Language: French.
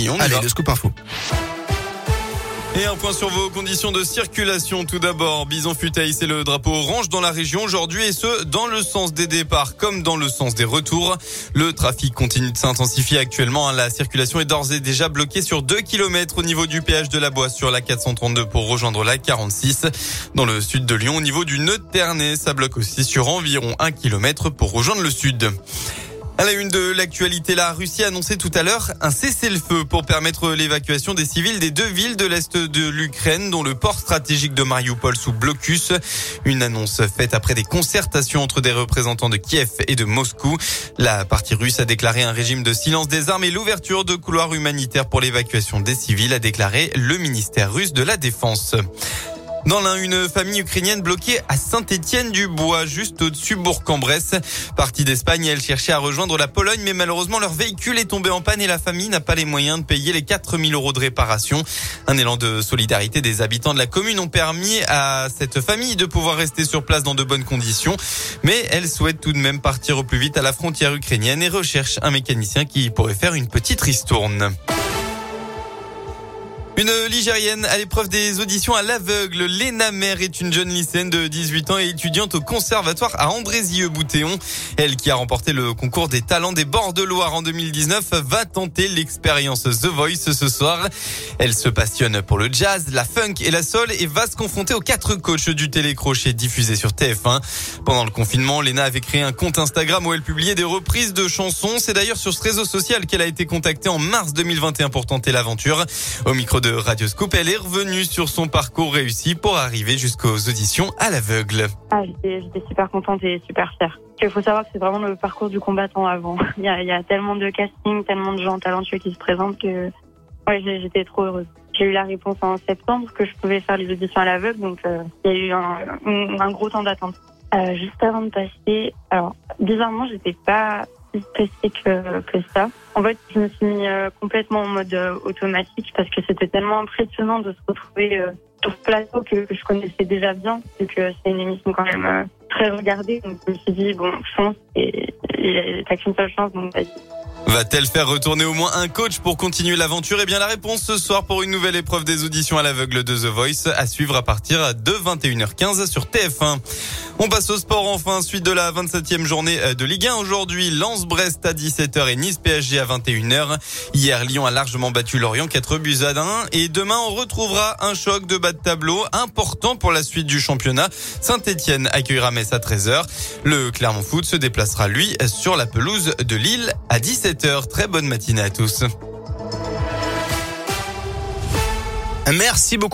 Et on Allez, va. le scoop info. Et un point sur vos conditions de circulation. Tout d'abord, Bison Futaï, c'est le drapeau orange dans la région aujourd'hui et ce, dans le sens des départs comme dans le sens des retours. Le trafic continue de s'intensifier actuellement. La circulation est d'ores et déjà bloquée sur 2 km au niveau du péage de la Boisse sur la 432 pour rejoindre la 46. Dans le sud de Lyon, au niveau du nœud de Ternay, ça bloque aussi sur environ 1 km pour rejoindre le sud. À la une de l'actualité, la Russie a annoncé tout à l'heure un cessez-le-feu pour permettre l'évacuation des civils des deux villes de l'Est de l'Ukraine, dont le port stratégique de Mariupol sous blocus. Une annonce faite après des concertations entre des représentants de Kiev et de Moscou. La partie russe a déclaré un régime de silence des armes et l'ouverture de couloirs humanitaires pour l'évacuation des civils, a déclaré le ministère russe de la Défense. Dans l'un, une famille ukrainienne bloquée à Saint-Étienne-du-Bois, juste au-dessus Bourg-en-Bresse. Partie d'Espagne, elle cherchait à rejoindre la Pologne, mais malheureusement, leur véhicule est tombé en panne et la famille n'a pas les moyens de payer les 4000 euros de réparation. Un élan de solidarité des habitants de la commune ont permis à cette famille de pouvoir rester sur place dans de bonnes conditions, mais elle souhaite tout de même partir au plus vite à la frontière ukrainienne et recherche un mécanicien qui pourrait faire une petite ristourne. Une Ligérienne à l'épreuve des auditions à l'aveugle. Léna Mer est une jeune lycéenne de 18 ans et étudiante au conservatoire à Andrézieux-Boutéon. Elle qui a remporté le concours des talents des bords de Loire en 2019 va tenter l'expérience The Voice ce soir. Elle se passionne pour le jazz, la funk et la soul et va se confronter aux quatre coachs du télécrochet diffusé sur TF1. Pendant le confinement, Léna avait créé un compte Instagram où elle publiait des reprises de chansons. C'est d'ailleurs sur ce réseau social qu'elle a été contactée en mars 2021 pour tenter l'aventure. Au micro de Radio Scoop, elle est revenue sur son parcours réussi pour arriver jusqu'aux auditions à l'aveugle. Ah, j'étais super contente et super fière. Il faut savoir que c'est vraiment le parcours du combattant avant. Il y a, tellement de castings, tellement de gens talentueux qui se présentent que ouais, j'étais trop heureuse. J'ai eu la réponse en septembre que je pouvais faire les auditions à l'aveugle, donc euh, il y a eu un gros temps d'attente. Euh, juste avant de passer, alors bizarrement, j'étais pas stressée que, que ça. En fait, je me suis mis euh, complètement en mode euh, automatique parce que c'était tellement impressionnant de se retrouver euh, sur ce plateau que, je connaissais déjà bien, vu que c'est une émission quand même très regardée. Donc je me suis dit, bon, chance, et t'as qu'une seule chance, donc vas-y. Va-t-elle faire retourner au moins un coach pour continuer l'aventure? Eh bien, la réponse ce soir pour une nouvelle épreuve des auditions à l'aveugle de The Voice à suivre à partir de 21h15 sur TF1. On passe au sport enfin, suite de la 27e journée de Ligue 1. Aujourd'hui, Lens-Brest à 17h et Nice-PSG à 21h. Hier, Lyon a largement battu Lorient 4 buts à 1. Et demain, on retrouvera un choc de bas de tableau important pour la suite du championnat. Saint-Etienne accueillera Metz à 13h. Le Clermont Foot se déplacera, lui, sur la pelouse de Lille à 17h. Très bonne matinée à tous. Merci beaucoup.